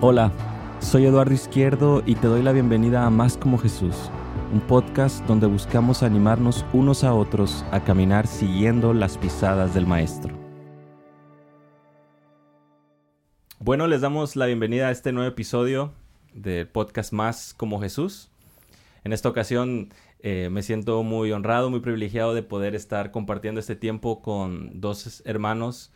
Hola, soy Eduardo Izquierdo y te doy la bienvenida a Más como Jesús, un podcast donde buscamos animarnos unos a otros a caminar siguiendo las pisadas del Maestro. Bueno, les damos la bienvenida a este nuevo episodio del podcast Más como Jesús. En esta ocasión eh, me siento muy honrado, muy privilegiado de poder estar compartiendo este tiempo con dos hermanos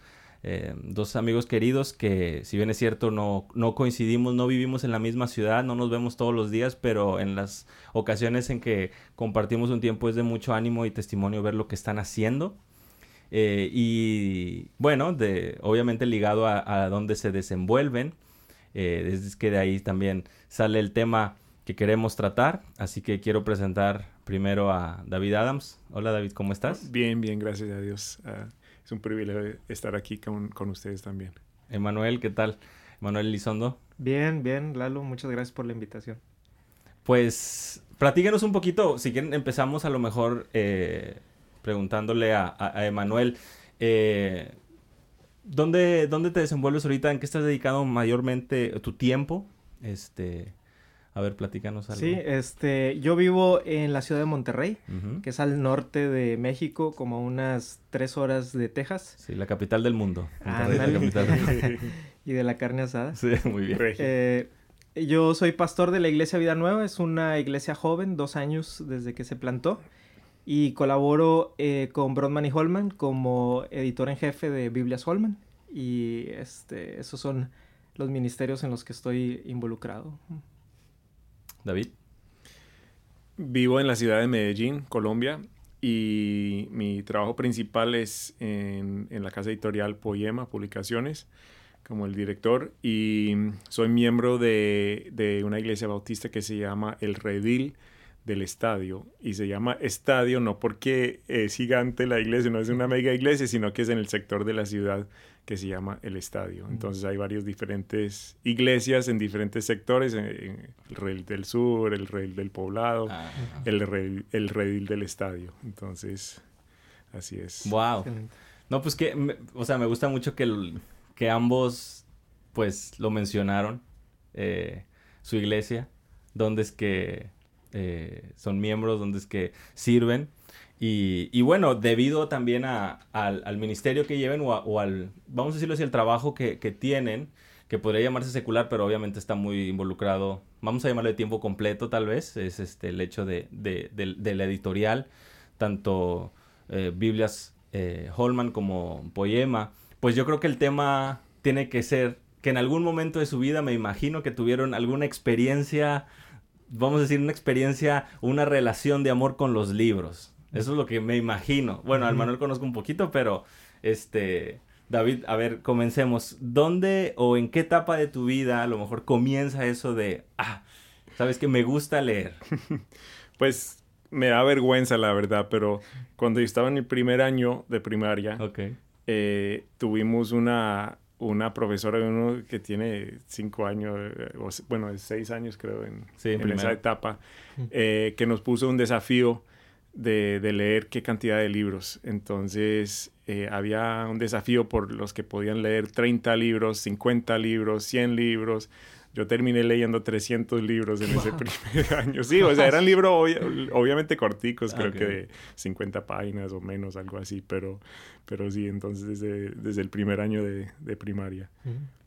eh, dos amigos queridos que, si bien es cierto, no, no coincidimos, no vivimos en la misma ciudad, no nos vemos todos los días, pero en las ocasiones en que compartimos un tiempo es de mucho ánimo y testimonio ver lo que están haciendo. Eh, y bueno, de, obviamente ligado a, donde se desenvuelven, eh, es que de ahí también sale el tema que queremos tratar. Así que quiero presentar primero a David Adams. Hola David, ¿cómo estás? Bien, bien, gracias a Dios. Uh, es un privilegio estar aquí con, con ustedes también. Emanuel, ¿qué tal? Emanuel Elizondo. Bien, bien, Lalo, muchas gracias por la invitación. Pues, platíganos un poquito, si quieren empezamos a lo mejor eh, preguntándole a, a, Emanuel, eh, ¿dónde, ¿dónde te desenvuelves ahorita? ¿En qué estás dedicado mayormente tu tiempo? Este, a ver, platícanos algo. Sí, este, yo vivo en la ciudad de Monterrey, uh -huh. que es al norte de México, como a unas tres horas de Texas. Sí, la capital del mundo. Ah, la capital del mundo. y de la carne asada. Sí, muy bien. Eh, yo soy pastor de la iglesia Vida Nueva, es una iglesia joven, dos años desde que se plantó. Y colaboro eh, con Brodman y Holman como editor en jefe de Biblias Holman. Y este, esos son los ministerios en los que estoy involucrado. David. Vivo en la ciudad de Medellín, Colombia, y mi trabajo principal es en, la casa editorial Poema Publicaciones, como el director, y soy miembro de, de una iglesia bautista que se llama El Redil del Estadio, y se llama Estadio no porque es gigante la iglesia, no es una mega iglesia, sino que es en el sector de la ciudad que se llama el estadio. Entonces hay varias diferentes iglesias en diferentes sectores, en, en el redil del sur, el redil del poblado, ah, el, redil, el redil del estadio. Entonces, así es. Wow. No, pues que, o sea, me gusta mucho que, el, que ambos, pues, lo mencionaron, eh, su iglesia, donde es que eh, son miembros, donde es que sirven. Y, y, bueno, debido también al, ministerio que lleven o, al, vamos a decirlo así, el trabajo que, que, tienen, que podría llamarse secular, pero obviamente está muy involucrado, vamos a llamarlo de tiempo completo tal vez, es este el hecho de, de, de, de la editorial, tanto eh, Biblias eh, Holman como Poema, pues yo creo que el tema tiene que ser que en algún momento de su vida me imagino que tuvieron alguna experiencia, vamos a decir, una experiencia, una relación de amor con los libros. Eso es lo que me imagino. Bueno, al Manuel conozco un poquito, pero este, David, a ver, comencemos. ¿Dónde o en qué etapa de tu vida a lo mejor comienza eso de, ah, sabes que me gusta leer? pues me da vergüenza, la verdad, pero cuando yo estaba en el primer año de primaria, okay. eh, tuvimos una, una profesora uno que tiene cinco años, o, bueno, seis años creo en, sí, en esa etapa, eh, que nos puso un desafío de, de, leer qué cantidad de libros. Entonces eh, había un desafío por los que podían leer 30 libros, 50 libros, 100 libros. Yo terminé leyendo 300 libros en wow. ese primer año. Sí, o sea, eran libros ob obviamente corticos, creo okay. que de 50 páginas o menos, algo así, pero, pero sí, entonces desde, desde el primer año de, de primaria. Mm -hmm.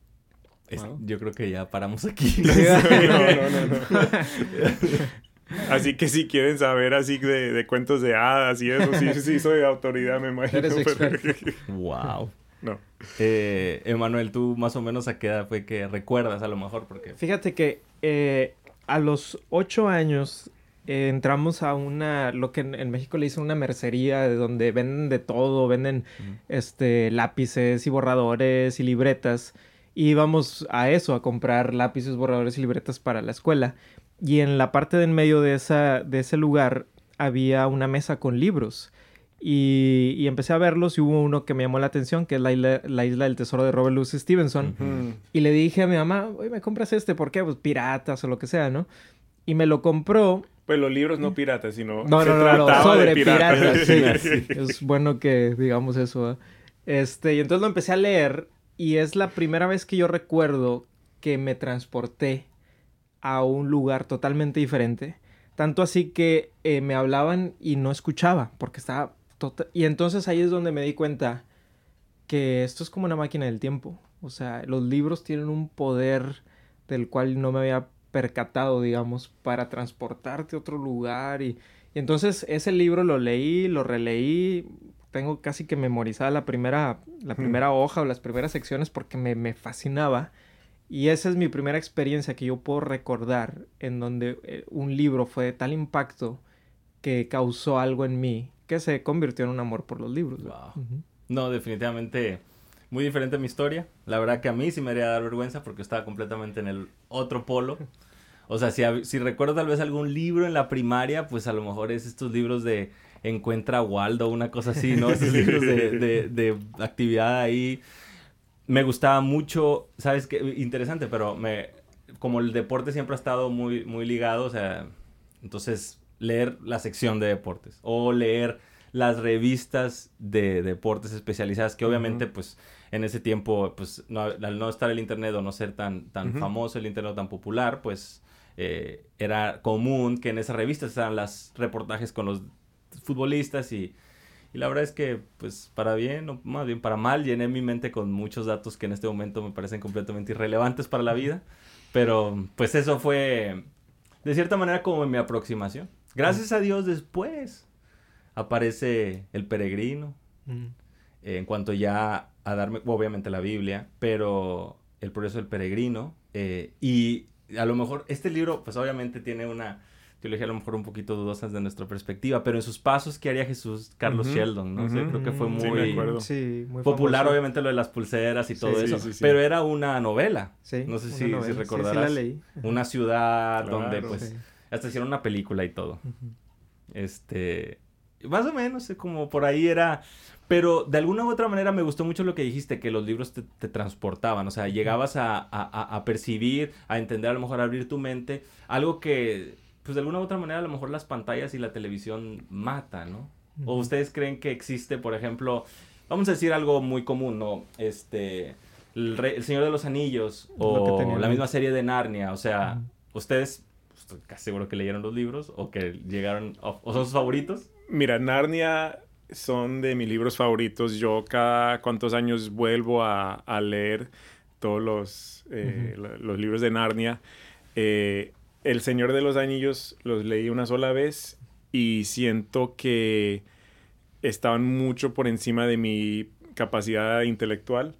Es, wow. Yo creo que ya paramos aquí. no, no, no, no. Así que si quieren saber así de, de, cuentos de hadas y eso, sí, sí soy autoridad, me imagino. Eres pero... wow. No. Eh, Emanuel, tú más o menos a qué edad fue que recuerdas a lo mejor, porque... Fíjate que eh, a los ocho años eh, entramos a una, lo que en, en, México le dicen una mercería, de donde venden de todo, venden este, lápices y borradores y libretas. Y íbamos a eso, a comprar lápices, borradores y libretas para la escuela. Y en la parte de en medio de, esa, de ese lugar había una mesa con libros. Y, y, empecé a verlos y hubo uno que me llamó la atención, que es la isla, la isla del tesoro de Robert Louis Stevenson. Uh -huh. Y le dije a mi mamá, oye, ¿me compras este? ¿Por qué? Pues piratas o lo que sea, ¿no? Y me lo compró. Pues los libros no piratas, sino no, se no, no, no, sobre piratas. piratas sí. es bueno que digamos eso. ¿eh? Este, y entonces lo empecé a leer y es la primera vez que yo recuerdo que me transporté a un lugar totalmente diferente. Tanto así que eh, me hablaban y no escuchaba, porque estaba... Tota-, y entonces ahí es donde me di cuenta que esto es como una máquina del tiempo. O sea, los libros tienen un poder del cual no me había percatado, digamos, para transportarte a otro lugar. Y, y entonces ese libro lo leí, lo releí, tengo casi que memorizada la primera, la primera hoja o las primeras secciones porque me, me, fascinaba. Y esa es mi primera experiencia que yo puedo recordar en donde eh, un libro fue de tal impacto que causó algo en mí que se convirtió en un amor por los libros. No, definitivamente muy diferente mi historia. La verdad que a mí sí me haría dar vergüenza porque estaba completamente en el otro polo. O sea, si, si recuerdo tal vez algún libro en la primaria, pues a lo mejor es estos libros de Encuentra Waldo, una cosa así, ¿no? Esos libros de, de, de, actividad ahí. Me gustaba mucho, ¿sabes qué? Interesante, pero me, como el deporte siempre ha estado muy, muy ligado, o sea, entonces leer la sección de deportes o leer las revistas de deportes especializadas, que obviamente, pues, en ese tiempo, pues, no, al no estar el internet o no ser tan, tan famoso, el internet tan popular, pues, eh, era común que en esas revistas estaban los reportajes con los futbolistas y, y, la verdad es que, pues, para bien, o más bien para mal, llené mi mente con muchos datos que en este momento me parecen completamente irrelevantes para la vida, pero, pues, eso fue, de cierta manera, como mi aproximación. Gracias a Dios después aparece el peregrino. Eh, en cuanto ya a darme, obviamente la Biblia, pero el progreso del peregrino. Eh, y a lo mejor este libro, pues obviamente tiene una teología a lo mejor un poquito dudosa de nuestra perspectiva, pero en sus pasos, ¿qué haría Jesús? Carlos Sheldon, ¿no? sé, creo que fue muy, sí, muy popular, obviamente lo de las pulseras y todo eso, pero era una novela. no sé si, si, recordarás. leí. Una ciudad donde pues hasta hicieron una película y todo. Este, más o menos, eh, como por ahí era... Pero de alguna u otra manera me gustó mucho lo que dijiste, que los libros te, transportaban, o sea, llegabas a, a, a, percibir, a entender, a lo mejor a abrir tu mente, algo que, pues de alguna u otra manera, a lo mejor las pantallas y la televisión matan, ¿no? O ustedes creen que existe, por ejemplo, vamos a decir algo muy común, ¿no? Este, El, Rey, el Señor de los Anillos o la misma serie de Narnia, o sea, ustedes, pues, casi seguro que leyeron los libros o que llegaron, o son sus favoritos. Mira, Narnia son de mis libros favoritos. Yo cada cuantos años vuelvo a, leer todos los, eh, los libros de Narnia. Eh, el Señor de los Anillos los leí una sola vez y siento que estaban mucho por encima de mi capacidad intelectual.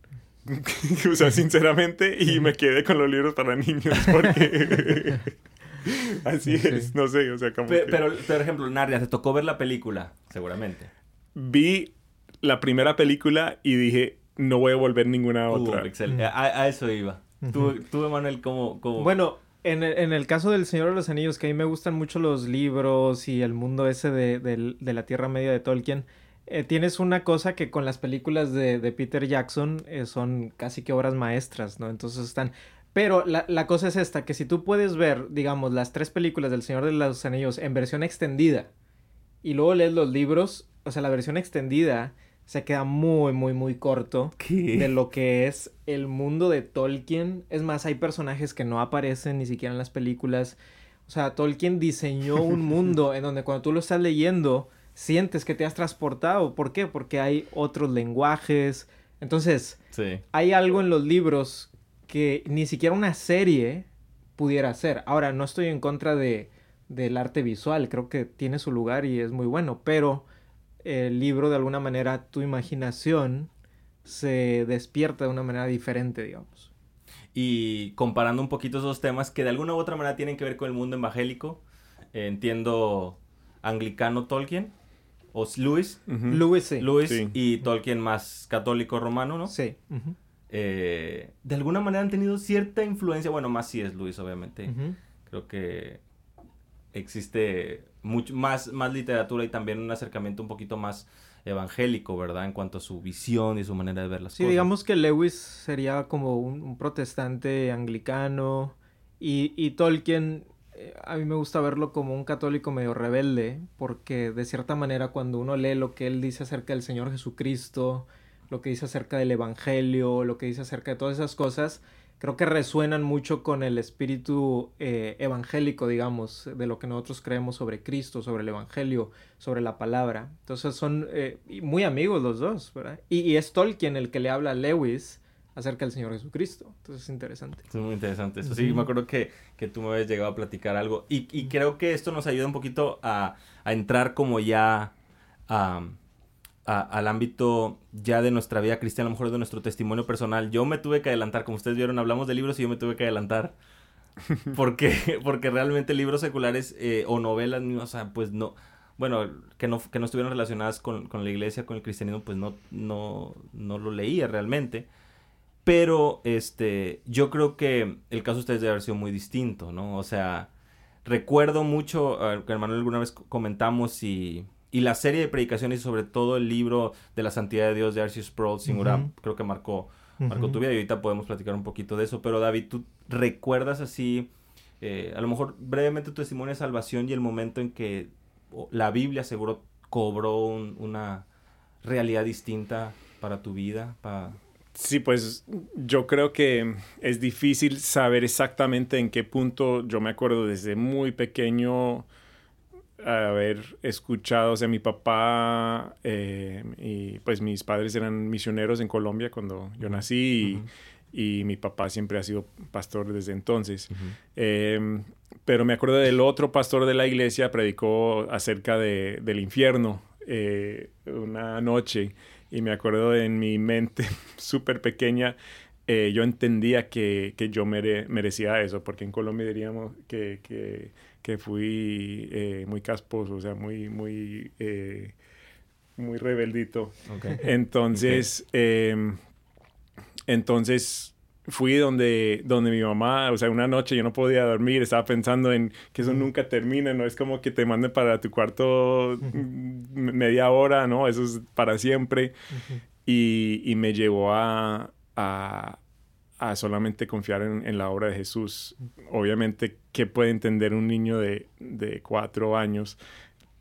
o sea, sinceramente, y me quedé con los libros para niños porque... Así es, no sé, o sea, como pero, pero, por ejemplo, Narnia, ¿te tocó ver la película? Seguramente. Vi la primera película y dije, no voy a volver ninguna uh, otra. excelente. A, eso iba. Tú, tú Emanuel, ¿cómo, Bueno, en el, en el, caso del Señor de los Anillos, que a mí me gustan mucho los libros y el mundo ese de, de, la Tierra Media de Tolkien, eh, tienes una cosa que con las películas de, de Peter Jackson eh, son casi que obras maestras, ¿no? Entonces están pero la, la, cosa es esta, que si tú puedes ver, digamos, las tres películas del Señor de los Anillos en versión extendida y luego lees los libros, o sea, la versión extendida se queda muy, muy, muy corto de lo que es el mundo de Tolkien. Es más, hay personajes que no aparecen ni siquiera en las películas. O sea, Tolkien diseñó un mundo en donde cuando tú lo estás leyendo, sientes que te has transportado. ¿Por qué? Porque hay otros lenguajes. Entonces, hay algo en los libros que ni siquiera una serie pudiera hacer. Ahora, no estoy en contra de, del arte visual, creo que tiene su lugar y es muy bueno, pero el libro de alguna manera, tu imaginación se despierta de una manera diferente, digamos. Y comparando un poquito esos temas que de alguna u otra manera tienen que ver con el mundo evangélico, eh, entiendo anglicano Tolkien, o Lewis. Lewis, sí. Lewis y Tolkien más católico romano, ¿no? Sí. Eh, de alguna manera han tenido cierta influencia, bueno, más si es Luis, obviamente. Creo que existe mucho más, más literatura y también un acercamiento un poquito más evangélico, ¿verdad? En cuanto a su visión y su manera de ver las cosas. Sí, digamos que Lewis sería como un, protestante anglicano y, y Tolkien, eh, a mí me gusta verlo como un católico medio rebelde, porque de cierta manera cuando uno lee lo que él dice acerca del Señor Jesucristo, lo que dice acerca del Evangelio, lo que dice acerca de todas esas cosas, creo que resuenan mucho con el espíritu eh, evangélico, digamos, de lo que nosotros creemos sobre Cristo, sobre el Evangelio, sobre la palabra. Entonces son eh, muy amigos los dos, ¿verdad? Y, es Tolkien el que le habla a Lewis acerca del Señor Jesucristo. Entonces es interesante. Es muy interesante. Eso sí, me acuerdo que, que, tú me habías llegado a platicar algo. Y, y, creo que esto nos ayuda un poquito a, a entrar como ya a al ámbito ya de nuestra vida cristiana, a lo mejor de nuestro testimonio personal. Yo me tuve que adelantar, como ustedes vieron, hablamos de libros y yo me tuve que adelantar. porque, porque realmente libros seculares eh, o novelas, o sea, pues no, bueno, que no, que no estuvieron relacionadas con, con, la iglesia, con el cristianismo, pues no, no, no lo leía realmente. Pero este, yo creo que el caso de ustedes debe haber sido muy distinto, ¿no? O sea, recuerdo mucho, que hermano alguna vez comentamos y y la serie de predicaciones y sobre todo el libro de la santidad de Dios de Arceus Sproul, sin creo que marcó, marcó tu vida y ahorita podemos platicar un poquito de eso. Pero David, ¿tú recuerdas así, eh, a lo mejor brevemente tu testimonio de salvación y el momento en que la Biblia seguro cobró una realidad distinta para tu vida? Para... Sí, pues yo creo que es difícil saber exactamente en qué punto yo me acuerdo desde muy pequeño haber escuchado, o sea, mi papá eh, y pues mis padres eran misioneros en Colombia cuando yo nací y, mi papá siempre ha sido pastor desde entonces. Em, pero me acuerdo del otro pastor de la iglesia, predicó acerca de, del infierno eh, una noche y me acuerdo en mi mente súper pequeña, eh, yo entendía que, que yo merecía eso, porque en Colombia diríamos que, que que fui eh, muy casposo, o sea, muy, muy, eh, muy rebeldito. Entonces, em, entonces fui donde, donde mi mamá, o sea, una noche yo no podía dormir, estaba pensando en que eso nunca termina, no es como que te manden para tu cuarto media hora, ¿no? Eso es para siempre. y, y, me llevó a, a, a solamente confiar en, la obra de Jesús. Obviamente, ¿qué puede entender un niño de, cuatro años?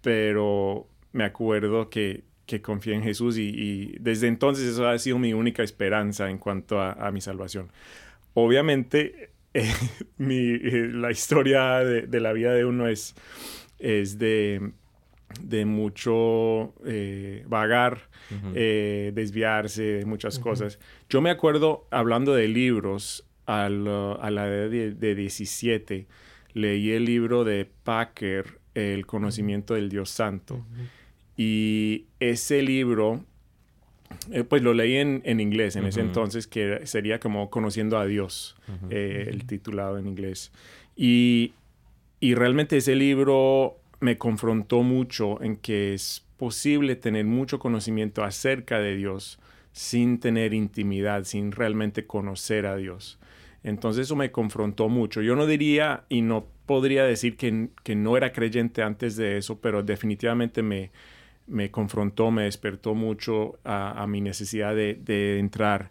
Pero me acuerdo que, que confié en Jesús y, desde entonces eso ha sido mi única esperanza en cuanto a, mi salvación. Obviamente, eh, la historia de, la vida de uno es, es de, de mucho eh, vagar eh, desviarse de muchas cosas. Yo me acuerdo, hablando de libros, a la edad de, 17, leí el libro de Packer, El conocimiento del Dios Santo. Y ese libro, eh, pues lo leí en, inglés en ese entonces, que sería como Conociendo a Dios, el titulado en inglés. Y, y realmente ese libro me confrontó mucho en que es posible tener mucho conocimiento acerca de Dios sin tener intimidad, sin realmente conocer a Dios. Entonces eso me confrontó mucho. Yo no diría y no podría decir que, no era creyente antes de eso, pero definitivamente me, me confrontó, me despertó mucho a, mi necesidad de, entrar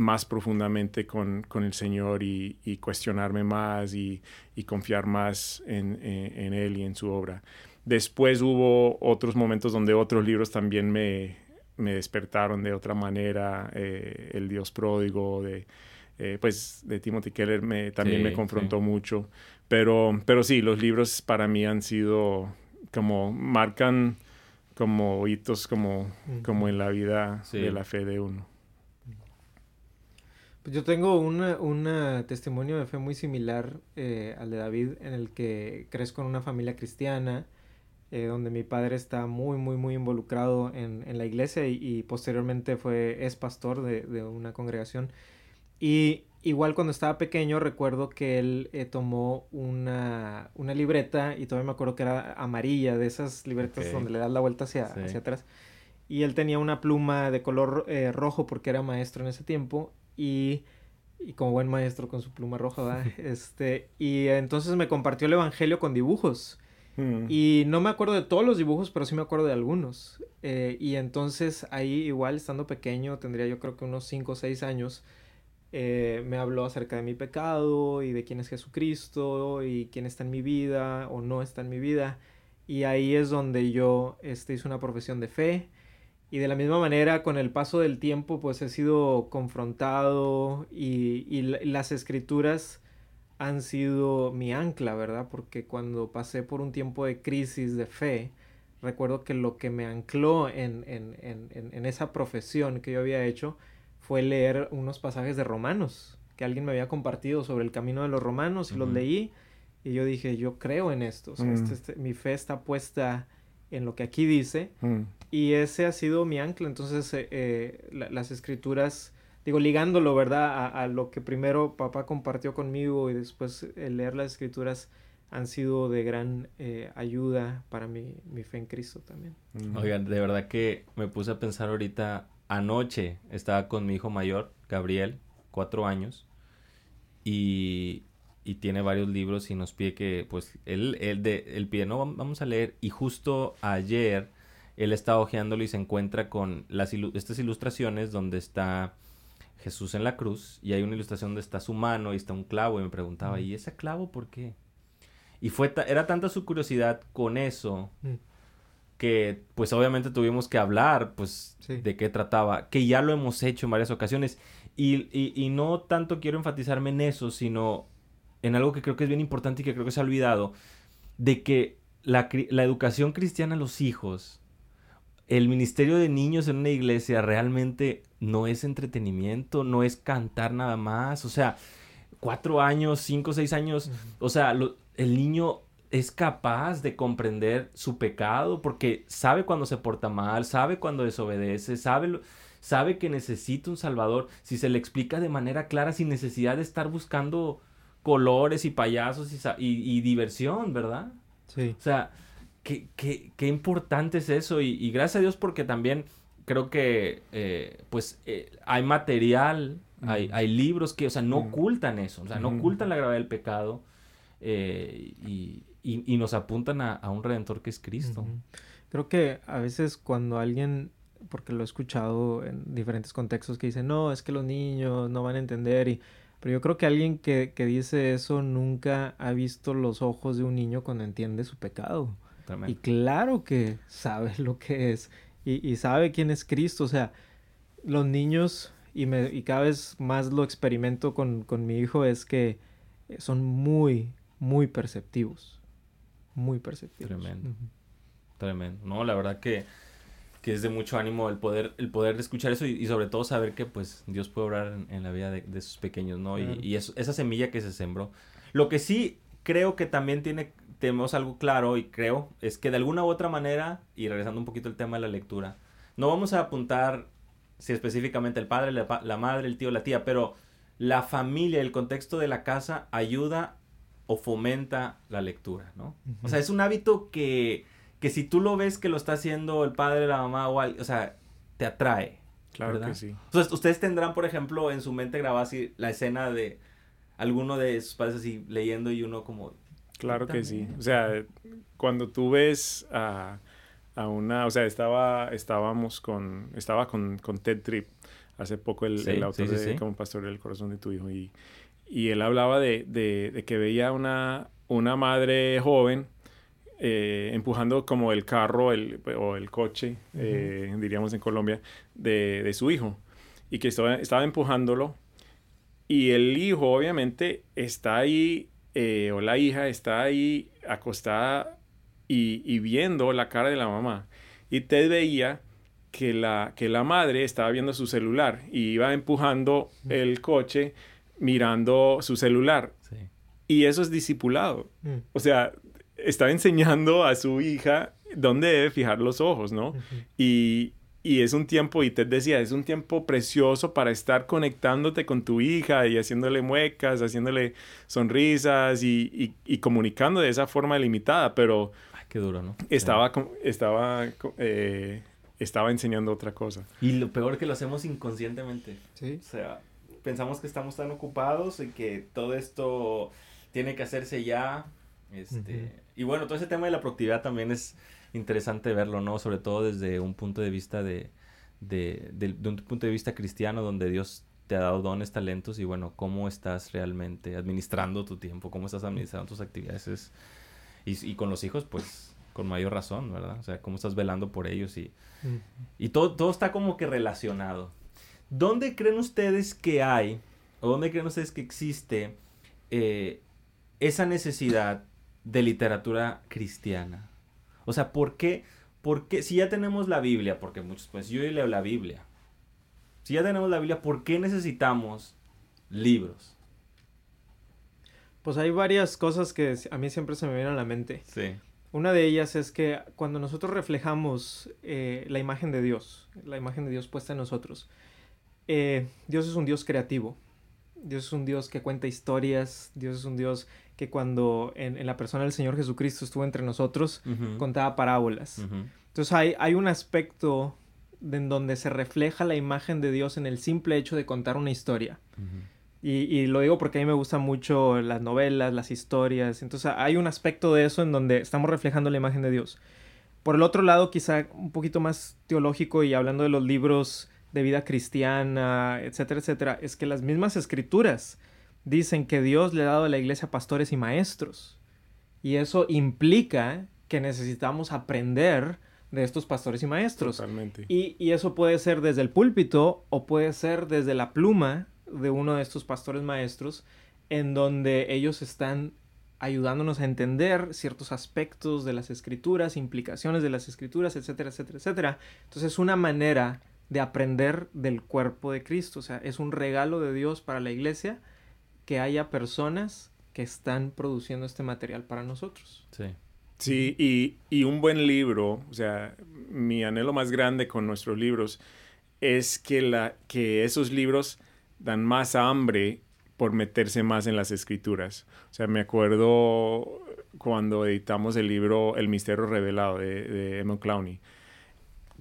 más profundamente con, el Señor y, cuestionarme más y, confiar más en, Él y en su obra. Después hubo otros momentos donde otros libros también me, despertaron de otra manera. Eh, el Dios pródigo de, eh, pues, de Timothy Keller me, también me confrontó mucho. Pero, pero sí, los libros para mí han sido como, marcan como hitos como, como en la vida de la fe de uno. Pues yo tengo un testimonio de fe muy similar eh, al de David, en el que crezco en una familia cristiana, eh, donde mi padre está muy, muy, muy involucrado en, en la iglesia y, posteriormente fue, es pastor de, de, una congregación. Y igual cuando estaba pequeño recuerdo que él eh, tomó una, una, libreta y todavía me acuerdo que era amarilla, de esas libretas donde le das la vuelta hacia, hacia atrás. Y él tenía una pluma de color eh, rojo porque era maestro en ese tiempo y y como buen maestro con su pluma roja, este, y entonces me compartió el evangelio con dibujos. Mm. Y no me acuerdo de todos los dibujos, pero sí me acuerdo de algunos. Eh, y entonces ahí igual, estando pequeño, tendría yo creo que unos 5 o 6 años, eh, me habló acerca de mi pecado y de quién es Jesucristo y quién está en mi vida o no está en mi vida. Y ahí es donde yo este, hice una profesión de fe Y de la misma manera, con el paso del tiempo, pues he sido confrontado y, y las escrituras han sido mi ancla, ¿verdad? Porque cuando pasé por un tiempo de crisis de fe, recuerdo que lo que me ancló en, en, en, en, esa profesión que yo había hecho fue leer unos pasajes de Romanos que alguien me había compartido sobre el camino de los romanos y los leí y yo dije, yo creo en esto, este, mm. este, mi fe está puesta en lo que aquí dice mm. Y ese ha sido mi ancla, entonces eh, eh, las escrituras digo, ligándolo, ¿verdad? A, lo que primero papá compartió conmigo y después el leer las escrituras han sido de gran eh, ayuda para mi, mi, fe en Cristo también. Oigan, de verdad que me puse a pensar ahorita, anoche estaba con mi hijo mayor, Gabriel, cuatro años, y, y tiene varios libros y nos pide que, pues, él, él, de, él pide, no, vamos a leer, y justo ayer él está hojeándolo y se encuentra con las estas ilustraciones donde está Jesús en la cruz y hay una ilustración donde está su mano y está un clavo y me preguntaba, ¿y ese clavo por qué? Y fue era tanta su curiosidad con eso mm. que pues obviamente tuvimos que hablar pues de qué trataba, que ya lo hemos hecho en varias ocasiones y, y, no tanto quiero enfatizarme en eso, sino en algo que creo que es bien importante y que creo que se ha olvidado, de que la, la educación cristiana a los hijos el ministerio de niños en una iglesia realmente no es entretenimiento, no es cantar nada más. O sea, cuatro años, cinco, seis años, o sea, el niño es capaz de comprender su pecado porque sabe cuando se porta mal, sabe cuando desobedece, sabe, sabe que necesita un salvador. Si se le explica de manera clara, sin necesidad de estar buscando colores y payasos y, y diversión, ¿verdad? Sí. O sea, qué, qué, qué importante es eso. Y, gracias a Dios porque también creo que eh, pues eh, hay material, hay, hay, libros que, o sea, no ocultan eso, o sea, no ocultan la gravedad del pecado eh, y, y, nos apuntan a, a, un redentor que es Cristo. Creo que a veces cuando alguien, porque lo he escuchado en diferentes contextos, que dice, no, es que los niños no van a entender y... Pero yo creo que alguien que, que dice eso nunca ha visto los ojos de un niño cuando entiende su pecado. Y claro que sabe lo que es y, sabe quién es Cristo. O sea, los niños, y, me, y cada vez más lo experimento con, mi hijo, es que son muy, muy perceptivos. Muy perceptivos. Tremendo. Tremendo. No, la verdad que, que, es de mucho ánimo el poder, el poder escuchar eso y, sobre todo saber que pues Dios puede obrar en, la vida de, de, sus pequeños, ¿no? Y, esa semilla que se sembró. Lo que sí creo que también tiene tenemos algo claro y creo es que de alguna u otra manera, y regresando un poquito al tema de la lectura, no vamos a apuntar si específicamente el padre, la, madre, el tío, la tía, pero la familia, el contexto de la casa ayuda o fomenta la lectura, ¿no? O sea, es un hábito que, que si tú lo ves que lo está haciendo el padre, la mamá o alguien, o sea, te atrae. Claro que sí. Entonces, ustedes tendrán, por ejemplo, en su mente grabada así la escena de alguno de sus padres así leyendo y uno como, Claro que sí. O sea, cuando tú ves a, a, una, o sea, estaba, estábamos con, estaba con, con Ted Tripp hace poco el, el autor de Como Pastor del Corazón de tu Hijo y, y él hablaba de, de, de, que veía una, una madre joven eh, empujando como el carro el, o el coche, eh, diríamos en Colombia, de, de, su hijo y que estaba, estaba empujándolo y el hijo obviamente está ahí eh, o la hija está ahí acostada y, viendo la cara de la mamá. Y Ted veía que la, que la madre estaba viendo su celular y iba empujando el coche mirando su celular. Y eso es discipulado. Mm. O sea, estaba enseñando a su hija dónde debe fijar los ojos, ¿no? Y, y es un tiempo, y te decía, es un tiempo precioso para estar conectándote con tu hija y haciéndole muecas, haciéndole sonrisas y, y, comunicando de esa forma limitada, pero... Ay, qué duro, ¿no? Estaba, estaba, eh, estaba enseñando otra cosa. Y lo peor que lo hacemos inconscientemente. Sí. O sea, pensamos que estamos tan ocupados y que todo esto tiene que hacerse ya. Este, Y bueno, todo ese tema de la productividad también es interesante verlo, ¿no? Sobre todo desde un punto de vista de, de, un punto de vista cristiano donde Dios te ha dado dones, talentos y bueno, cómo estás realmente administrando tu tiempo, cómo estás administrando tus actividades. y, y, con los hijos, pues con mayor razón, ¿verdad? O sea, cómo estás velando por ellos y, y todo, todo está como que relacionado. ¿Dónde creen ustedes que hay, o dónde creen ustedes que existe eh, esa necesidad de literatura cristiana? O sea, ¿por qué? Porque si ya tenemos la Biblia, porque muchos, pues yo leo la Biblia. Si ya tenemos la Biblia, ¿por qué necesitamos libros? Pues hay varias cosas que a mí siempre se me vienen a la mente. Sí. Una de ellas es que cuando nosotros reflejamos eh, la imagen de Dios, la imagen de Dios puesta en nosotros, eh, Dios es un Dios creativo. Dios es un Dios que cuenta historias. Dios es un Dios que cuando en, la persona del Señor Jesucristo estuvo entre nosotros, contaba parábolas. Entonces hay, hay un aspecto en donde se refleja la imagen de Dios en el simple hecho de contar una historia. y, lo digo porque a mí me gustan mucho las novelas, las historias. Entonces hay un aspecto de eso en donde estamos reflejando la imagen de Dios. Por el otro lado, quizá un poquito más teológico y hablando de los libros de vida cristiana, etcétera, etcétera, es que las mismas escrituras dicen que Dios le ha dado a la iglesia pastores y maestros. Y eso implica que necesitamos aprender de estos pastores y maestros. Totalmente. Y, y, eso puede ser desde el púlpito o puede ser desde la pluma de uno de estos pastores maestros, en donde ellos están ayudándonos a entender ciertos aspectos de las escrituras, implicaciones de las escrituras, etcétera, etcétera, etcétera. Entonces es una manera de aprender del cuerpo de Cristo. O sea, es un regalo de Dios para la iglesia que haya personas que están produciendo este material para nosotros. Sí. Sí, y, y, un buen libro, o sea, mi anhelo más grande con nuestros libros es que, la, que esos libros dan más hambre por meterse más en las escrituras. O sea, me acuerdo cuando editamos el libro El Misterio Revelado de, de Emma Clowney.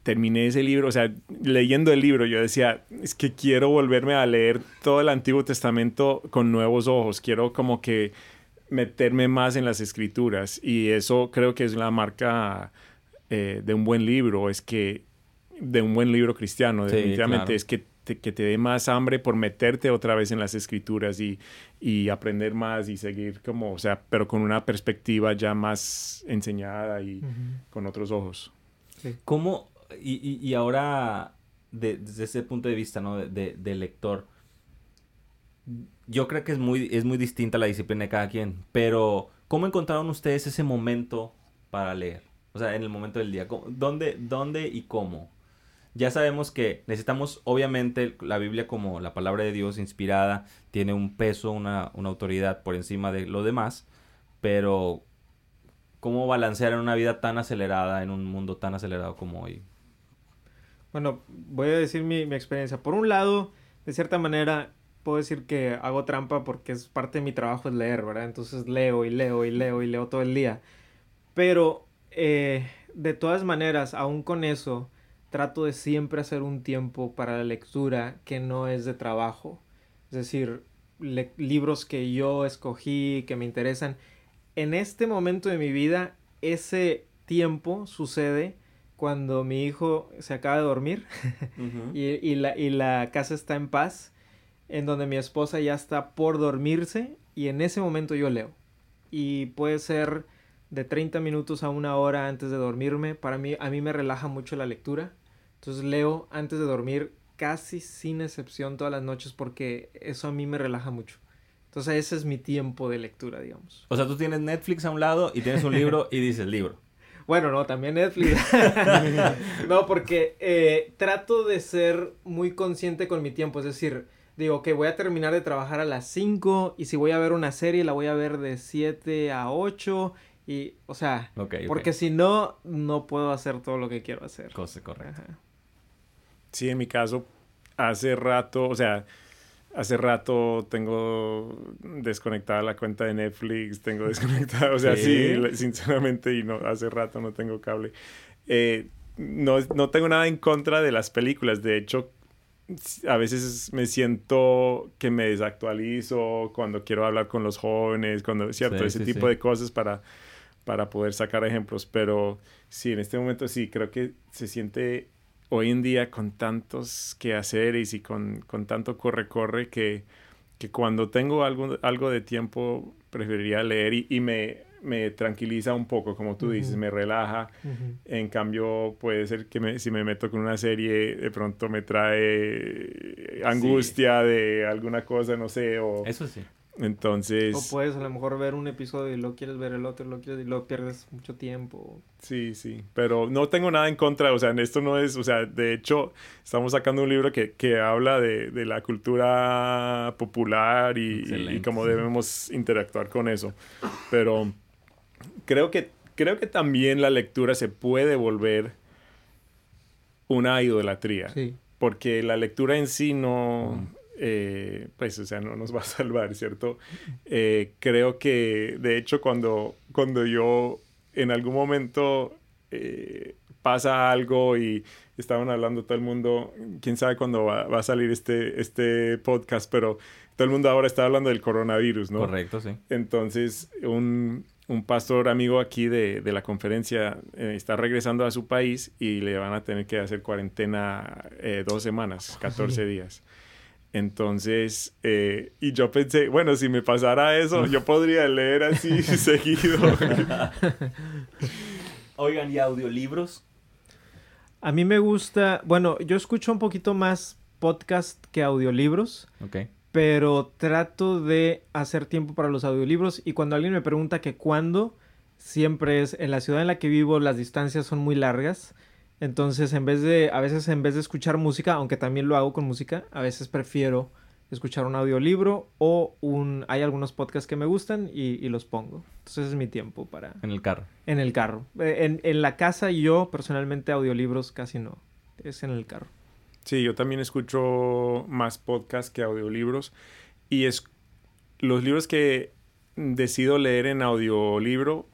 Terminé ese libro, o sea, leyendo el libro, yo decía, es que quiero volverme a leer todo el Antiguo Testamento con nuevos ojos. Quiero como que meterme más en las escrituras y eso creo que es la marca eh, de un buen libro, es que de un buen libro cristiano, definitivamente es que te, que te dé más hambre por meterte otra vez en las escrituras y, y, aprender más y seguir como, o sea, pero con una perspectiva ya más enseñada y con otros ojos. ¿Cómo, y, y, ahora desde ese punto de vista, ¿no? De, de lector, yo creo que es muy, es muy distinta la disciplina de cada quien, pero ¿cómo encontraron ustedes ese momento para leer? O sea, en el momento del día. ¿Dónde, dónde y cómo? Ya sabemos que necesitamos, obviamente, la Biblia como la palabra de Dios inspirada, tiene un peso, una, una autoridad por encima de lo demás, pero ¿cómo balancear en una vida tan acelerada, en un mundo tan acelerado como hoy? Bueno, voy a decir mi, mi experiencia. Por un lado, de cierta manera, puedo decir que hago trampa porque es parte de mi trabajo es leer, ¿verdad? Entonces leo y leo y leo y leo todo el día. Pero eh, de todas maneras, aún con eso, trato de siempre hacer un tiempo para la lectura que no es de trabajo. Es decir, libros que yo escogí, que me interesan. En este momento de mi vida, ese tiempo sucede cuando mi hijo se acaba de dormir y, la, y la casa está en paz en donde mi esposa ya está por dormirse y en ese momento yo leo. Y puede ser de 30 minutos a una hora antes de dormirme. Para mí, a mí me relaja mucho la lectura. Entonces leo antes de dormir casi sin excepción todas las noches porque eso a mí me relaja mucho. Entonces ese es mi tiempo de lectura, digamos. O sea, tú tienes Netflix a un lado y tienes un libro y dices libro. Bueno, no, también Netflix. no, porque eh, trato de ser muy consciente con mi tiempo. Es decir, digo, que voy a terminar de trabajar a las 5 y si voy a ver una serie la voy a ver de 7 a 8 y, o sea, porque si no, no puedo hacer todo lo que quiero hacer. Cosa correcta. Sí, en mi caso, hace rato, o sea, hace rato tengo desconectada la cuenta de Netflix, tengo desconectada, o sea, sí, sinceramente, y no, hace rato no tengo cable. Eh, no, no tengo nada en contra de las películas, de hecho, a veces me siento que me desactualizo cuando quiero hablar con los jóvenes, cuando, cierto, ese tipo de cosas para, para poder sacar ejemplos. Pero sí, en este momento sí, creo que se siente hoy en día con tantos quehaceres y con, con tanto corre-corre que, que cuando tengo algo, algo de tiempo preferiría leer y, y, me, me tranquiliza un poco, como tú dices, me relaja. En cambio, puede ser que si me meto con una serie, de pronto me trae angustia de alguna cosa, no sé, o... Eso sí. Entonces... O puedes a lo mejor ver un episodio y lo quieres ver el otro, lo quieres y lo pierdes mucho tiempo. Sí, sí, pero no tengo nada en contra, o sea, en esto no es, o sea, de hecho, estamos sacando un libro que, que habla de, de, la cultura popular y, y, cómo debemos interactuar con eso. Pero creo que, creo que también la lectura se puede volver una idolatría. Sí. Porque la lectura en sí no, eh, pues, o sea, no nos va a salvar, ¿cierto? Eh, creo que, de hecho, cuando, cuando yo en algún momento eh, pasa algo y estaban hablando todo el mundo, quién sabe cuándo va, a salir este, este podcast, pero todo el mundo ahora está hablando del coronavirus, ¿no? Correcto, sí. Entonces, un, un pastor amigo aquí de, de la conferencia está regresando a su país y le van a tener que hacer cuarentena dos semanas, 14 días. Entonces, eh, y yo pensé, bueno, si me pasara eso, yo podría leer así seguido. Oigan, ¿y audiolibros? A mí me gusta, bueno, yo escucho un poquito más podcast que audiolibros. Ok. Pero trato de hacer tiempo para los audiolibros y cuando alguien me pregunta que cuándo, siempre es en la ciudad en la que vivo las distancias son muy largas entonces, en vez de, a veces en vez de escuchar música, aunque también lo hago con música, a veces prefiero escuchar un audiolibro o un... Hay algunos podcasts que me gustan y, los pongo. Entonces es mi tiempo para... En el carro. En el carro. Eh, en, en la casa yo personalmente audiolibros casi no. Es en el carro. Sí, yo también escucho más podcasts que audiolibros. Y es los libros que decido leer en audiolibro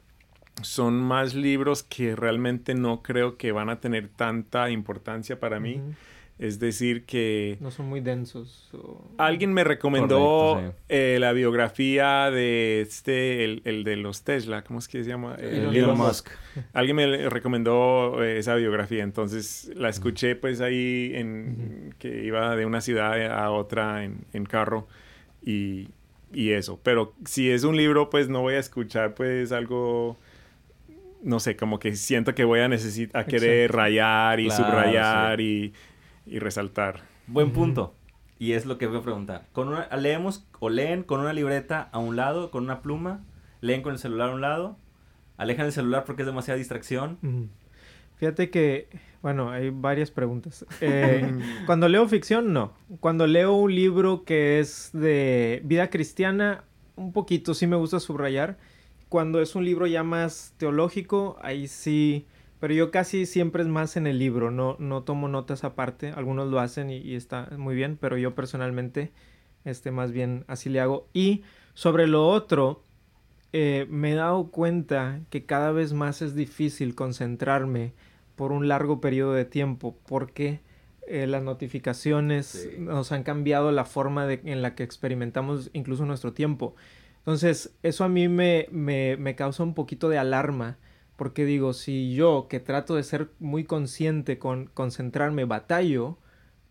son más libros que realmente no creo que van a tener tanta importancia para mí. Es decir, que... No son muy densos. Alguien me recomendó eh, la biografía de este, el, de los Tesla, ¿cómo es que se llama? Elon, Musk. Alguien me recomendó eh, esa biografía, entonces la escuché pues ahí en que iba de una ciudad a otra en, en carro y, y, eso. Pero si es un libro, pues no voy a escuchar pues algo no sé, como que siento que voy a necesitar, a querer rayar y subrayar y, resaltar. Buen punto. Y es lo que voy a preguntar. Con una, leemos o leen con una libreta a un lado, con una pluma, leen con el celular a un lado, alejan el celular porque es demasiada distracción. Fíjate que, bueno, hay varias preguntas. Eh, cuando leo ficción, no. Cuando leo un libro que es de vida cristiana, un poquito sí me gusta subrayar cuando es un libro ya más teológico, ahí sí, pero yo casi siempre es más en el libro, no, no tomo notas aparte, algunos lo hacen y, está muy bien, pero yo personalmente, este, más bien así le hago. Y sobre lo otro, eh, me he dado cuenta que cada vez más es difícil concentrarme por un largo periodo de tiempo, porque eh, las notificaciones nos han cambiado la forma de, en la que experimentamos incluso nuestro tiempo. Entonces, eso a mí me, me, me, causa un poquito de alarma, porque digo, si yo, que trato de ser muy consciente con concentrarme, batallo,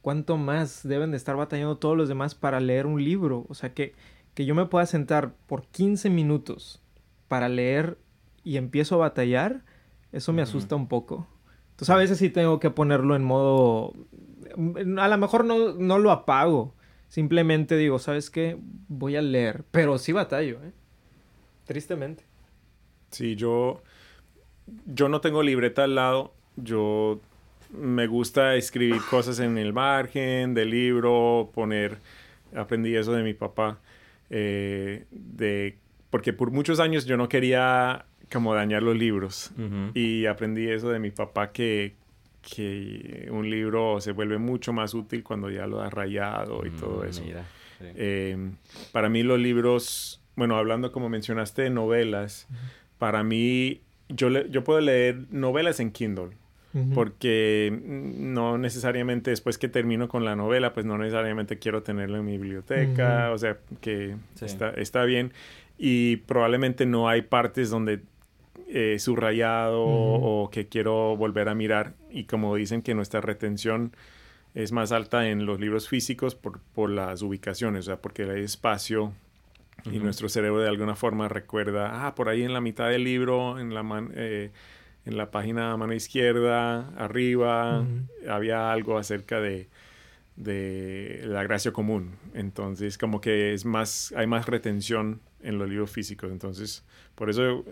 ¿cuánto más deben de estar batallando todos los demás para leer un libro? O sea, que, que yo me pueda sentar por 15 minutos para leer y empiezo a batallar, eso me asusta un poco. Entonces, a veces sí tengo que ponerlo en modo... A lo mejor no, no lo apago, Simplemente digo, ¿sabes qué? Voy a leer, pero sí batallo, ¿eh? Tristemente. Sí, yo, yo no tengo libreta al lado. Yo me gusta escribir cosas en el margen del libro, poner, aprendí eso de mi papá, eh, de, porque por muchos años yo no quería como dañar los libros y aprendí eso de mi papá que, que un libro se vuelve mucho más útil cuando ya lo has rayado y todo mm, eso. Em, para mí los libros, bueno, hablando como mencionaste de novelas, para mí yo, yo puedo leer novelas en Kindle. Porque no necesariamente después que termino con la novela, pues no necesariamente quiero tenerlo en mi biblioteca, o sea, que está, está bien. Y probablemente no hay partes donde eh, subrayado o que quiero volver a mirar. Y como dicen que nuestra retención es más alta en los libros físicos por, por las ubicaciones, o sea, porque hay espacio Y nuestro cerebro de alguna forma recuerda, ah, por ahí en la mitad del libro, en la, eh, en la página mano izquierda, arriba, había algo acerca de, de la gracia común. Entonces, como que es más, hay más retención en los libros físicos. Entonces, por eso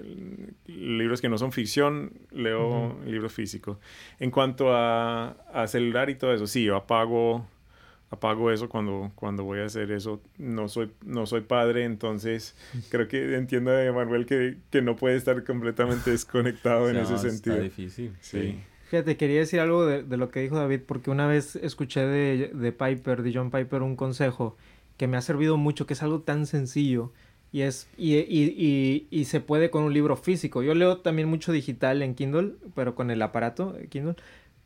libros que no son ficción, leo libros físicos. En cuanto a, a, celular y todo eso, sí, yo apago, apago eso cuando, cuando voy a hacer eso. No soy, no soy padre, entonces creo que entiendo a Manuel que, que no puede estar completamente desconectado en ese sentido. Está difícil. Sí. Fíjate, quería decir algo de, de, lo que dijo David, porque una vez escuché de, de Piper, de John Piper, un consejo que me ha servido mucho, que es algo tan sencillo y, es, y, y, y, se puede con un libro físico. Yo leo también mucho digital en Kindle, pero con el aparato Kindle.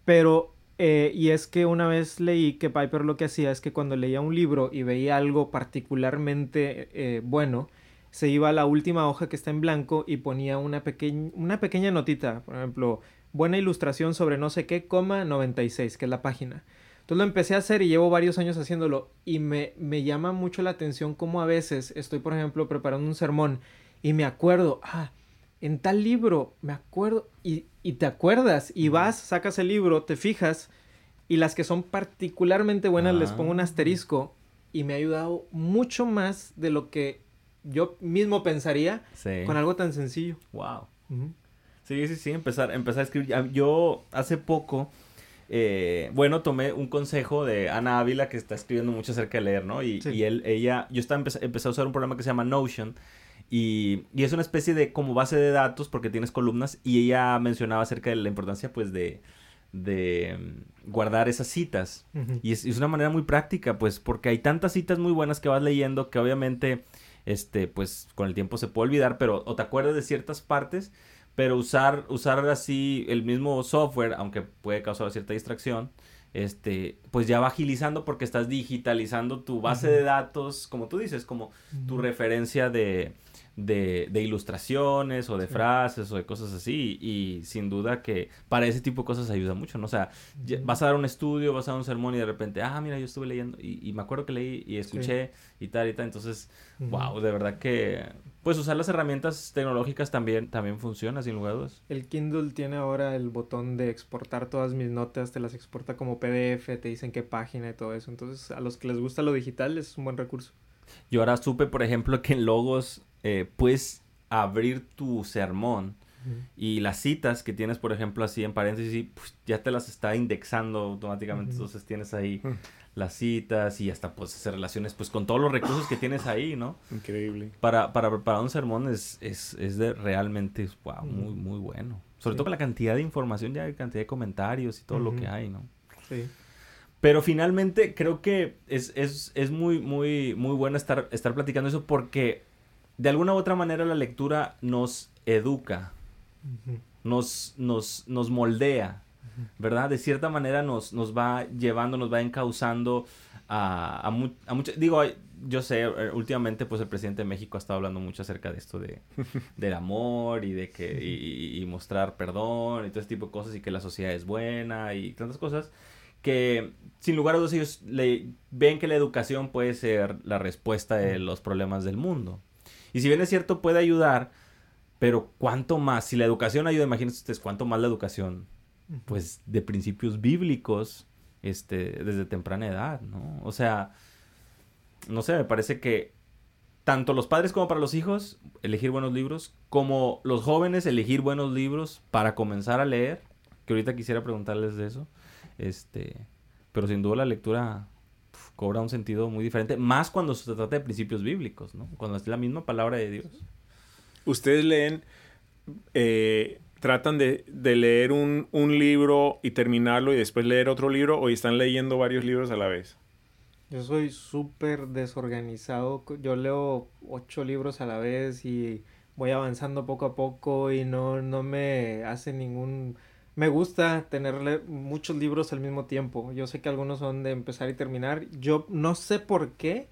Pero, eh, y es que una vez leí que Piper lo que hacía es que cuando leía un libro y veía algo particularmente eh, bueno, se iba a la última hoja que está en blanco y ponía una, pequeña una pequeña notita. Por ejemplo, buena ilustración sobre no sé qué, coma 96, que es la página. Entonces lo empecé a hacer y llevo varios años haciéndolo y me, me llama mucho la atención cómo a veces estoy, por ejemplo, preparando un sermón y me acuerdo, ah, en tal libro, me acuerdo, y, y te acuerdas, y vas, sacas el libro, te fijas, y las que son particularmente buenas les pongo un ah. asterisco, y me ha ayudado mucho más de lo que yo mismo pensaría con algo tan sencillo. Wow. Sí, sí, sí, empezar, empezar a escribir. Yo hace poco eh, bueno, tomé un consejo de Ana Ávila que está escribiendo mucho acerca de leer, ¿no? Y, y él, ella, yo estaba empecé a usar un programa que se llama Notion y, y, es una especie de como base de datos porque tienes columnas y ella mencionaba acerca de la importancia pues de, de mm, guardar esas citas. Y es, es, una manera muy práctica pues porque hay tantas citas muy buenas que vas leyendo que obviamente este pues con el tiempo se puede olvidar, pero o te acuerdas de ciertas partes pero usar, usar así el mismo software, aunque puede causar cierta distracción, este, pues ya va agilizando porque estás digitalizando tu base de datos, como tú dices, como tu referencia de, de, de, ilustraciones o de frases o de cosas así. Y, sin duda que para ese tipo de cosas ayuda mucho, ¿no? O sea, vas a dar un estudio, vas a dar un sermón y de repente, ah, mira, yo estuve leyendo y, me acuerdo que leí y escuché y tal y tal. Entonces, wow, de verdad que, pues usar las herramientas tecnológicas también, también funciona, sin lugar a dudas. El Kindle tiene ahora el botón de exportar todas mis notas, te las exporta como PDF, te dicen qué página y todo eso. Entonces, a los que les gusta lo digital es un buen recurso. Yo ahora supe, por ejemplo, que en Logos eh, puedes abrir tu sermón y las citas que tienes, por ejemplo, así en paréntesis, pues, ya te las está indexando automáticamente. Entonces tienes ahí las citas y hasta puedes hacer relaciones pues con todos los recursos que tienes ahí, ¿no? Increíble. Para, para preparar un sermón es, es, es de realmente, wow, muy, muy bueno. Sobre todo con la cantidad de información, ya la cantidad de comentarios y todo lo que hay, ¿no? Sí. Pero finalmente creo que es, es, es muy, muy, muy bueno estar, estar platicando eso porque de alguna u otra manera la lectura nos educa, nos, nos, nos moldea, ¿verdad? De cierta manera nos, nos va llevando, nos va encauzando a, a, a mucho, digo, yo sé, eh, últimamente pues el presidente de México ha estado hablando mucho acerca de esto de, del amor y de que, y, mostrar perdón y todo ese tipo de cosas y que la sociedad es buena y tantas cosas que sin lugar a dudas ellos le, ven que la educación puede ser la respuesta de los problemas del mundo. Y si bien es cierto, puede ayudar, pero ¿cuánto más? Si la educación ayuda, imagínense ustedes, ¿cuánto más la educación? Pues de principios bíblicos, este, desde temprana edad, ¿no? O sea, no sé, me parece que tanto los padres como para los hijos, elegir buenos libros, como los jóvenes, elegir buenos libros para comenzar a leer, que ahorita quisiera preguntarles de eso, este, pero sin duda la lectura cobra un sentido muy diferente, más cuando se trata de principios bíblicos, ¿no? Cuando es la misma palabra de Dios. Ustedes leen, eh, tratan de, leer un, libro y terminarlo y después leer otro libro o están leyendo varios libros a la vez. Yo soy súper desorganizado. Yo leo ocho libros a la vez y voy avanzando poco a poco y no, no me hace ningún me gusta tenerle muchos libros al mismo tiempo. Yo sé que algunos son de empezar y terminar. Yo no sé por qué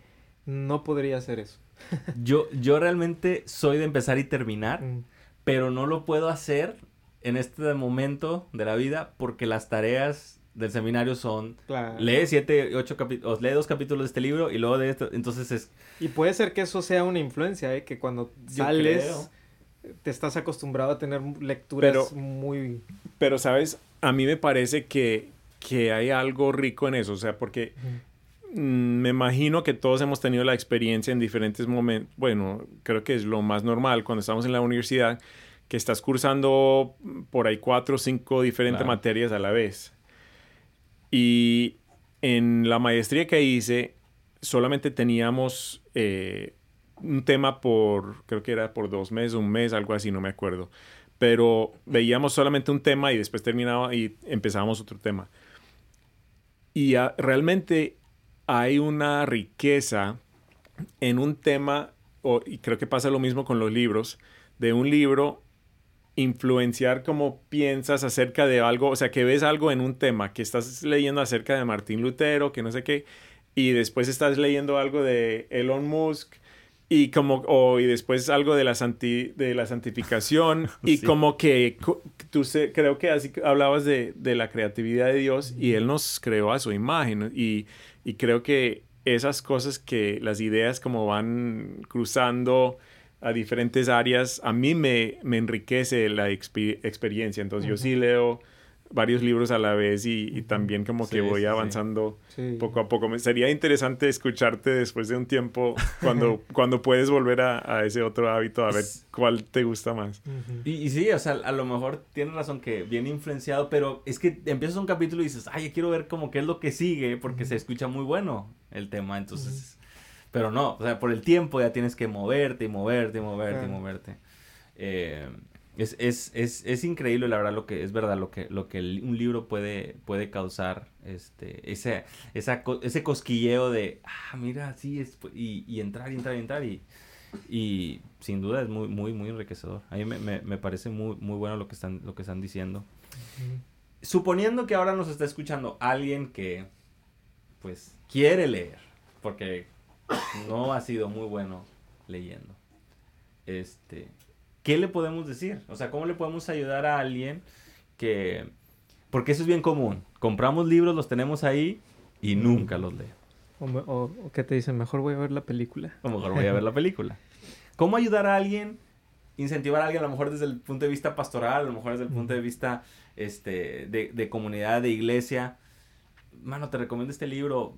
no podría hacer eso. yo, yo realmente soy de empezar y terminar, mm. pero no lo puedo hacer en este momento de la vida porque las tareas del seminario son Claro. lee siete, ocho capítulos, lee dos capítulos de este libro y luego de esto, entonces es Y puede ser que eso sea una influencia, ¿eh? que cuando Yo sales te estás acostumbrado a tener lecturas muy... Pero, ¿sabes? A mí me parece que, que hay algo rico en eso, o sea, porque mm, me imagino que todos hemos tenido la experiencia en diferentes momentos, bueno, creo que es lo más normal cuando estamos en la universidad, que estás cursando por ahí cuatro o cinco diferentes Claro. materias a la vez. Y en la maestría que hice, solamente teníamos eh, un tema por, creo que era por dos meses, un mes, algo así, no me acuerdo. Pero veíamos solamente un tema y después terminaba y empezábamos otro tema. Y realmente hay una riqueza en un tema, o- y creo que pasa lo mismo con los libros, de un libro influenciar cómo piensas acerca de algo, o sea, que ves algo en un tema, que estás leyendo acerca de Martín Lutero, que no sé qué, y después estás leyendo algo de Elon Musk, y como, o, y después algo de la, santi- de la santificación, y Sí. como que tú se- creo que así hablabas de, de la creatividad de Dios, y Él nos creó a su imagen, y, y creo que esas cosas que las ideas como van cruzando a diferentes áreas, a mí me, me enriquece la experiencia. Entonces yo sí leo varios libros a la vez y, y también como que Sí, voy sí, avanzando Sí. poco a poco. Me sería interesante escucharte después de un tiempo cuando, cuando puedes volver a, a ese otro hábito a ver cuál te gusta más. Y, y sí, o sea, a lo mejor tienes razón que viene influenciado, pero es que empiezas un capítulo y dices, ay, yo quiero ver como qué es lo que sigue, porque se escucha muy bueno el tema, entonces... Pero no, o sea, por el tiempo ya tienes que moverte y moverte y moverte y moverte. Eh, es, es, es, es increíble, la verdad, lo que es verdad, lo que, lo que un libro puede, puede causar, este, ese, esa, ese cosquilleo de, ah, mira, sí, es, y, y entrar y entrar y entrar y, y sin duda es muy, muy, muy enriquecedor. A mí me, me, me parece muy, muy bueno lo que están, lo que están diciendo. Suponiendo que ahora nos está escuchando alguien que, pues, quiere leer, porque no ha sido muy bueno leyendo. Este, ¿qué le podemos decir? O sea, ¿cómo le podemos ayudar a alguien que, porque eso es bien común, compramos libros, los tenemos ahí y nunca los lee. O, o- o que te dicen, mejor voy a ver la película. Lo mejor voy a ver la película. ¿Cómo ayudar a alguien? Incentivar a alguien a lo mejor desde el punto de vista pastoral, a lo mejor desde el punto de vista este, de, de comunidad, de iglesia. Mano, te recomiendo este libro,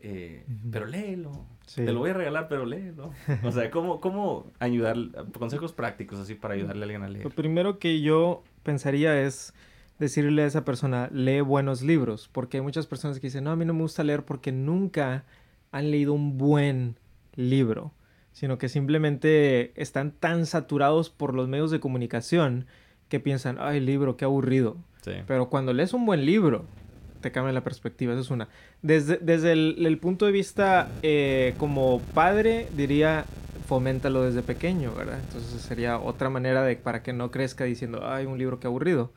eh, pero léelo. Sí. Te lo voy a regalar, pero léelo. O sea, ¿cómo, cómo ayudar? Consejos prácticos así para ayudarle a alguien a leer. Lo primero que yo pensaría es decirle a esa persona, lee buenos libros, porque hay muchas personas que dicen, no, a mí no me gusta leer porque nunca han leído un buen libro, sino que simplemente están tan saturados por los medios de comunicación que piensan, ay, libro, qué aburrido. Sí. Pero cuando lees un buen libro, te cambia la perspectiva, eso es una. Desde, desde el, el punto de vista eh, como padre, diría, foméntalo desde pequeño, ¿verdad? Entonces sería otra manera de para que no crezca diciendo, ay, un libro que aburrido.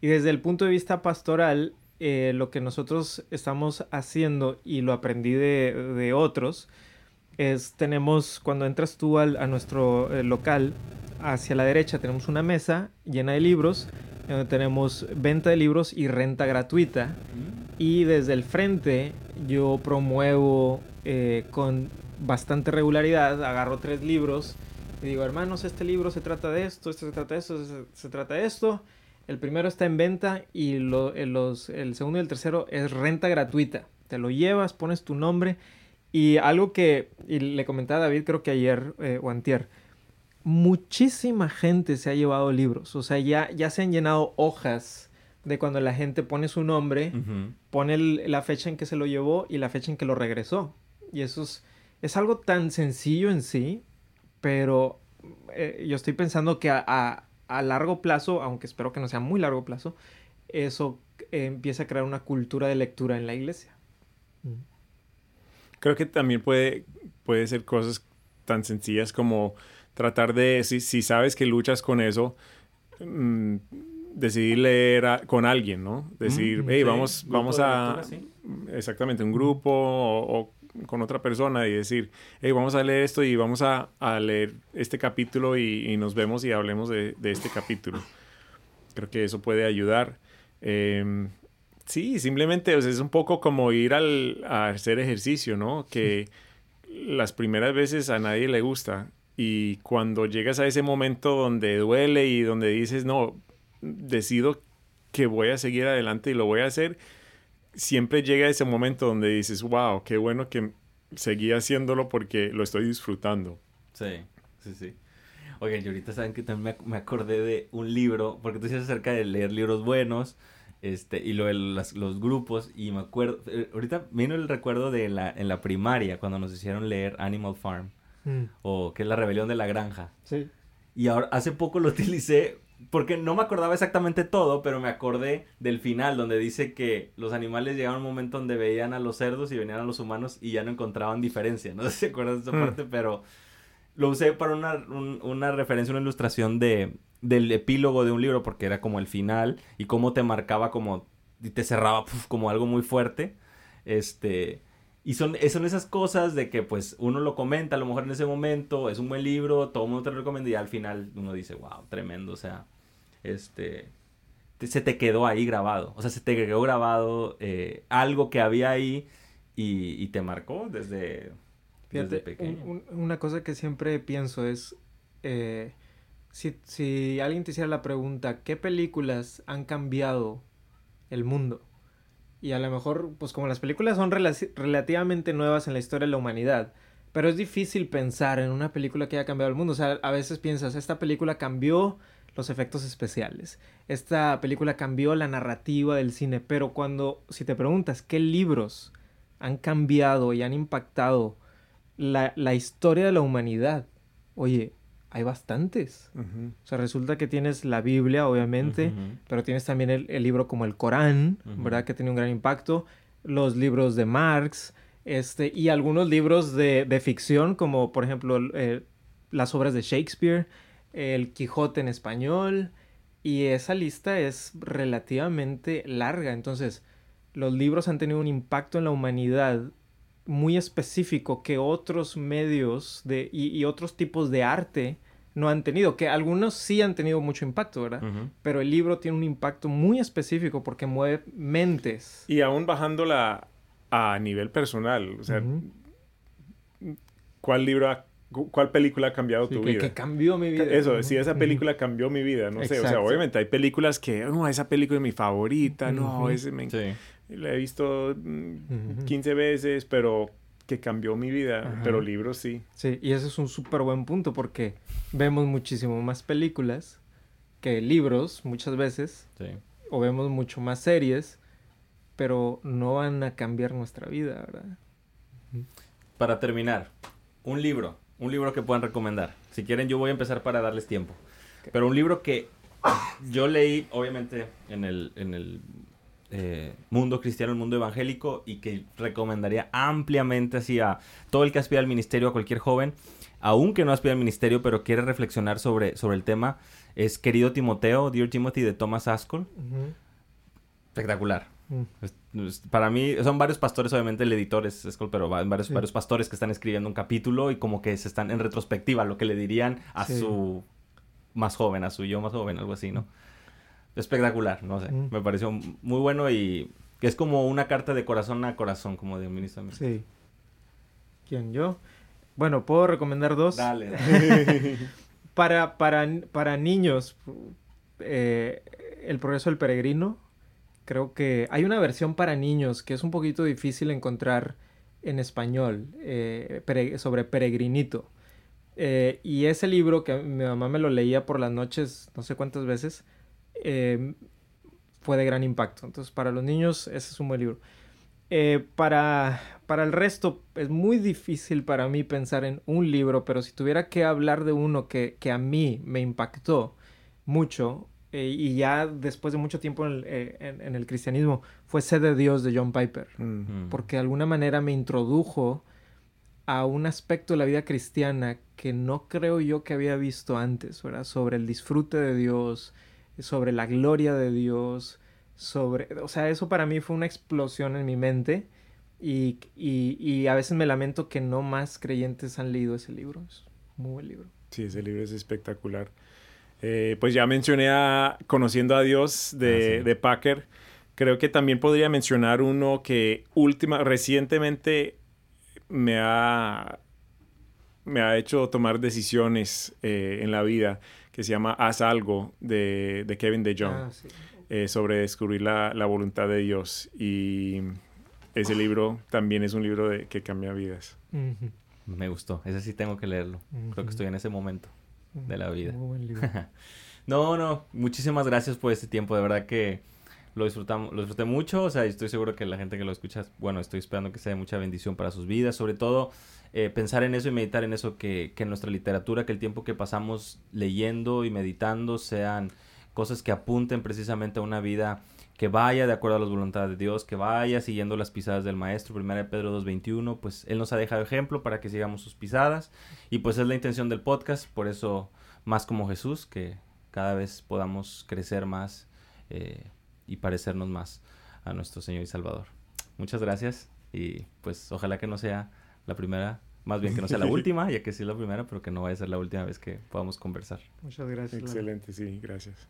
Y desde el punto de vista pastoral, eh, lo que nosotros estamos haciendo, y lo aprendí de, de otros, es tenemos, cuando entras tú al, a nuestro eh, local, hacia la derecha tenemos una mesa llena de libros, donde tenemos venta de libros y renta gratuita. Y desde el frente yo promuevo eh, con bastante regularidad, agarro tres libros y digo, hermanos, este libro se trata de esto, este se trata de esto, se, se trata de esto. El primero está en venta y lo- el, los- el segundo y el tercero es renta gratuita. Te lo llevas, pones tu nombre y algo que y le comentaba a David creo que ayer eh, o antier, muchísima gente se ha llevado libros, o sea, ya, ya se han llenado hojas de cuando la gente pone su nombre, pone el- la fecha en que se lo llevó y la fecha en que lo regresó. Y eso es, es algo tan sencillo en sí, pero eh, yo estoy pensando que a, a- a largo plazo, aunque espero que no sea muy largo plazo, eso eh, empieza a crear una cultura de lectura en la iglesia. Mm. Creo que también puede, puede ser cosas tan sencillas como tratar de, si, si sabes que luchas con eso, mm, decidir leer a- con alguien, ¿no? Decir, Mm, hey, Sí, vamos, vamos a... lectura, sí. Exactamente, un grupo o, o con otra persona y decir, hey, vamos a leer esto y vamos a, a leer este capítulo y, y nos vemos y hablemos de, de este capítulo. Creo que eso puede ayudar. Em, Sí, simplemente es un poco como ir al, a hacer ejercicio, ¿no? Que las primeras veces a nadie le gusta y cuando llegas a ese momento donde duele y donde dices, no, decido que voy a seguir adelante y lo voy a hacer, siempre llega ese momento donde dices, wow, qué bueno que seguí haciéndolo porque lo estoy disfrutando. Sí, sí, sí. Oigan, y ahorita saben que también me, acordé de un libro, porque tú decías acerca de leer libros buenos, este, y lo de los grupos, y me acuerdo, eh, ahorita vino el recuerdo de la, en la primaria, cuando nos hicieron leer Animal Farm, mm. o que es la rebelión de la granja. Sí. Y ahora, hace poco lo utilicé, porque no me acordaba exactamente todo, pero me acordé del final, donde dice que los animales llegaban a un momento donde veían a los cerdos y venían a los humanos y ya no encontraban diferencia. No sé si se acuerdan de esa mm. parte, pero lo usé para una, una referencia, una ilustración de, del epílogo de un libro, porque era como el final y cómo te marcaba como, y te cerraba como algo muy fuerte. Este, y son, son esas cosas de que pues uno lo comenta a lo mejor en ese momento, es un buen libro, todo el mundo te lo recomienda y al final uno dice, wow, tremendo, o sea, este, se te quedó ahí grabado, o sea, se te quedó grabado eh, algo que había ahí y, y te marcó desde, una cosa que siempre pienso es, eh, si, alguien te hiciera la pregunta, ¿qué películas han cambiado el mundo? Y a lo mejor, pues como las películas son relativamente nuevas en la historia de la humanidad, pero es difícil pensar en una película que haya cambiado el mundo. O sea, a veces piensas, esta película cambió los efectos especiales, esta película cambió la narrativa del cine, pero cuando, si te preguntas, ¿qué libros han cambiado y han impactado la, la historia de la humanidad. Oye, hay bastantes. O sea, resulta que tienes la Biblia, obviamente, pero tienes también el, libro como el Corán, ¿verdad? Que tiene un gran impacto. Los libros de Marx, este, y algunos libros de, de ficción, como por ejemplo eh, las obras de Shakespeare, el Quijote en español, y esa lista es relativamente larga. Entonces, los libros han tenido un impacto en la humanidad muy específico que otros medios de, y, otros tipos de arte no han tenido, que algunos sí han tenido mucho impacto, ¿verdad? Pero el libro tiene un impacto muy específico porque mueve mentes. Y aún bajándola a nivel personal, o sea, ¿cuál libro ¿Cuál película ha cambiado tu vida? Que cambió mi vida. Eso, si esa película cambió mi vida, no sé. O sea, obviamente hay películas que, no, esa película es mi favorita, no, ese me, la he visto 15 mm, veces, pero que cambió mi vida, pero libros sí. Sí, y ese es un súper buen punto porque vemos muchísimo más películas que libros muchas veces, sí. o vemos mucho más series, pero no van a cambiar nuestra vida, ¿verdad? Para terminar, un libro, un libro que puedan recomendar. Si quieren, yo voy a empezar para darles tiempo. Pero un libro que yo leí, obviamente, en el, en el eh, mundo cristiano, el mundo evangélico y que recomendaría ampliamente así a todo el que aspira al ministerio, a cualquier joven, aunque no aspira al ministerio, pero quiere reflexionar sobre, sobre el tema, es Querido Timoteo, Dear Timothy de Thomas Askell. Espectacular. Mm. para mí, son varios pastores, obviamente el editor es pero varios, varios pastores que están escribiendo un capítulo y como que se están en retrospectiva, lo que le dirían a su más joven, a su yo más joven, algo así, ¿no? Espectacular, no sé. Me pareció muy bueno y que es como una carta de corazón a corazón, como de ministro. Sí. ¿Quién, yo? Bueno, ¿puedo recomendar dos? Dale. para, para, para niños, eh, El progreso del peregrino. Creo que hay una versión para niños que es un poquito difícil encontrar en español eh, sobre Peregrinito. Eh, y ese libro que mi mamá me lo leía por las noches, no sé cuántas veces, eh, fue de gran impacto. Entonces, para los niños, ese es un buen libro. Eh, para, para el resto, es muy difícil para mí pensar en un libro, pero si tuviera que hablar de uno que, a mí me impactó mucho, eh, y ya después de mucho tiempo en el, cristianismo, fue Sed de Dios de John Piper, porque de alguna manera me introdujo a un aspecto de la vida cristiana que no creo yo que había visto antes, ¿verdad? Sobre el disfrute de Dios, sobre la gloria de Dios, sobre, o sea, eso para mí fue una explosión en mi mente y, y, a veces me lamento que no más creyentes han leído ese libro, es muy buen libro. Sí, ese libro es espectacular. Eh, pues ya mencioné a Conociendo a Dios de, ah, de Packer. Creo que también podría mencionar uno que última, recientemente me ha, me ha hecho tomar decisiones eh, en la vida, que se llama Haz algo de, de Kevin DeJong, Ah, sí. eh, sobre descubrir la, la voluntad de Dios. Y ese libro también es un libro de, que cambia vidas. Me gustó. Ese sí tengo que leerlo. Creo que estoy en ese momento de la vida. Muy buen libro. No, no, muchísimas gracias por este tiempo, de verdad que lo disfrutamos, lo disfruté mucho, o sea, estoy seguro que la gente que lo escucha, bueno, estoy esperando que sea de mucha bendición para sus vidas, sobre todo eh, pensar en eso y meditar en eso, que, que nuestra literatura, que el tiempo que pasamos leyendo y meditando sean cosas que apunten precisamente a una vida que vaya de acuerdo a las voluntades de Dios, que vaya siguiendo las pisadas del Maestro, 1 de Pedro 2.21, pues Él nos ha dejado ejemplo para que sigamos sus pisadas, y pues es la intención del podcast, por eso más como Jesús, que cada vez podamos crecer más eh, y parecernos más a nuestro Señor y Salvador. Muchas gracias y pues ojalá que no sea la primera, más bien que no sea la última, ya que sí es la primera, pero que no vaya a ser la última vez que podamos conversar. Muchas gracias. Lalo. Excelente, sí, gracias.